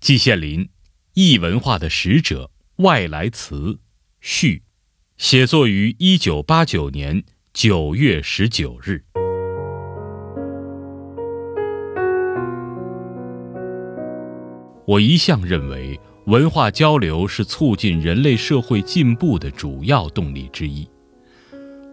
季羡林，异文化的使者，外来词，序，写作于一九八九年九月十九日。我一向认为，文化交流是促进人类社会进步的主要动力之一。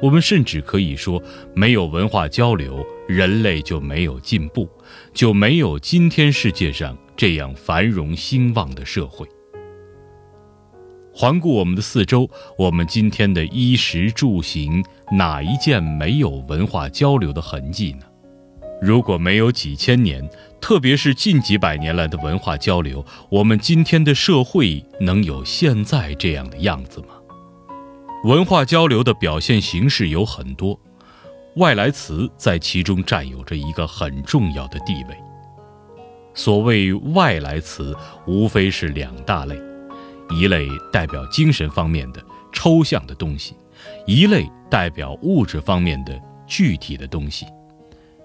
我们甚至可以说，没有文化交流，人类就没有进步，就没有今天世界上这样繁荣兴旺的社会。环顾我们的四周，我们今天的衣食住行，哪一件没有文化交流的痕迹呢？如果没有几千年，特别是近几百年来的文化交流，我们今天的社会能有现在这样的样子吗？文化交流的表现形式有很多，外来词在其中占有着一个很重要的地位。所谓外来词，无非是两大类：一类代表精神方面的抽象的东西，一类代表物质方面的具体的东西。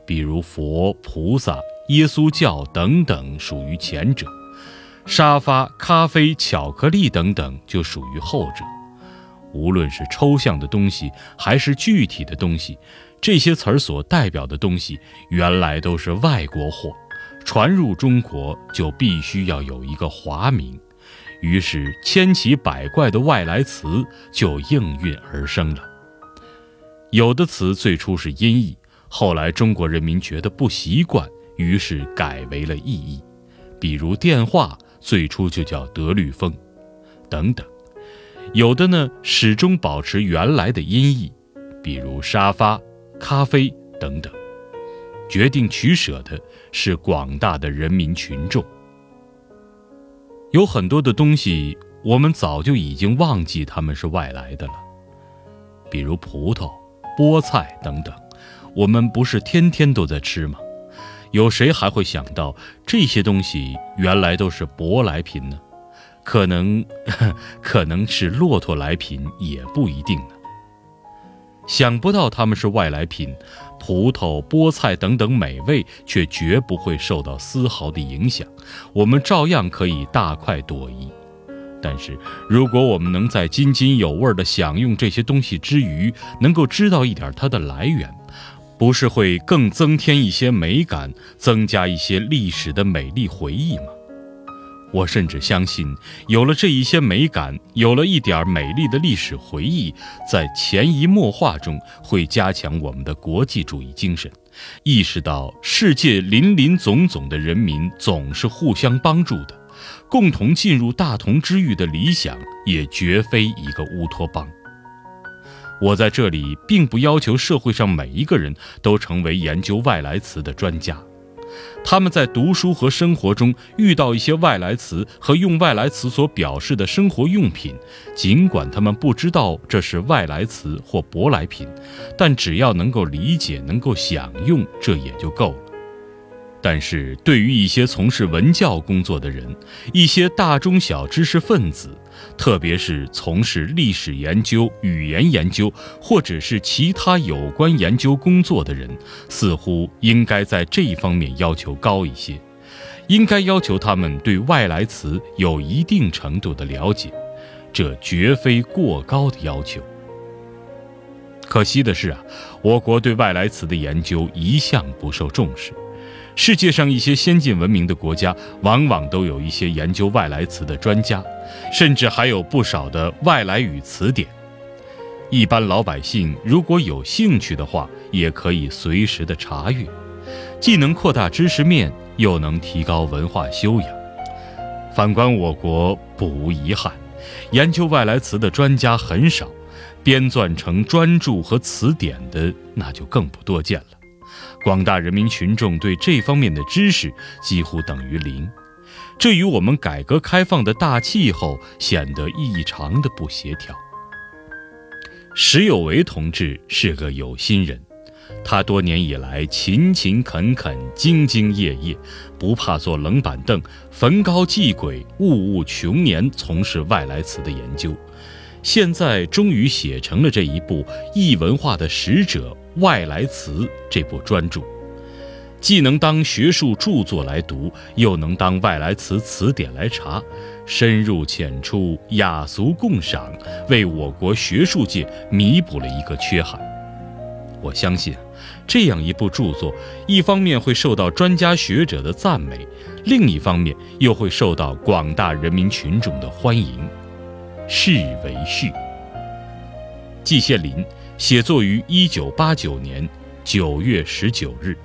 比如佛、菩萨、耶稣教等等属于前者，沙发、咖啡、巧克力等等就属于后者。无论是抽象的东西还是具体的东西，这些词儿所代表的东西原来都是外国货，传入中国就必须要有一个华名，于是千奇百怪的外来词就应运而生了。有的词最初是音译。后来中国人民觉得不习惯，于是改为了意义，比如电话最初就叫德律风，等等。有的呢始终保持原来的音译，比如沙发、咖啡等等。决定取舍的是广大的人民群众。有很多的东西，我们早就已经忘记他们是外来的了，比如葡萄、菠菜等等。我们不是天天都在吃吗？有谁还会想到这些东西原来都是舶来品呢？可能，可能是骆驼来品也不一定呢。想不到他们是外来品，葡萄、菠菜等等美味却绝不会受到丝毫的影响，我们照样可以大快朵颐。但是，如果我们能在津津有味地享用这些东西之余，能够知道一点它的来源。不是会更增添一些美感，增加一些历史的美丽回忆吗？我甚至相信，有了这一些美感，有了一点美丽的历史回忆，在潜移默化中会加强我们的国际主义精神，意识到世界林林总总的人民总是互相帮助的，共同进入大同之域的理想也绝非一个乌托邦。我在这里并不要求社会上每一个人都成为研究外来词的专家，他们在读书和生活中遇到一些外来词和用外来词所表示的生活用品，尽管他们不知道这是外来词或舶来品，但只要能够理解、能够享用，这也就够了。但是对于一些从事文教工作的人，一些大中小知识分子，特别是从事历史研究、语言研究或者是其他有关研究工作的人，似乎应该在这一方面要求高一些，应该要求他们对外来词有一定程度的了解，这绝非过高的要求。可惜的是啊，我国对外来词的研究一向不受重视。世界上一些先进文明的国家，往往都有一些研究外来词的专家，甚至还有不少的外来语词典。一般老百姓如果有兴趣的话，也可以随时的查阅，既能扩大知识面，又能提高文化修养。反观我国，不无遗憾，研究外来词的专家很少，编撰成专著和词典的那就更不多见了。广大人民群众对这方面的知识几乎等于零，这与我们改革开放的大气候显得异常的不协调。石有为同志是个有心人，他多年以来勤勤恳恳、兢兢业业，不怕坐冷板凳，焚高继轨，务务穷年从事外来词的研究。现在终于写成了这一部异文化的使者外来词这部专著，既能当学术著作来读，又能当外来词词典来查，深入浅出，雅俗共赏，为我国学术界弥补了一个缺憾。我相信，这样一部著作，一方面会受到专家学者的赞美，另一方面又会受到广大人民群众的欢迎。是为序。季羡林写作于一九八九年九月十九日。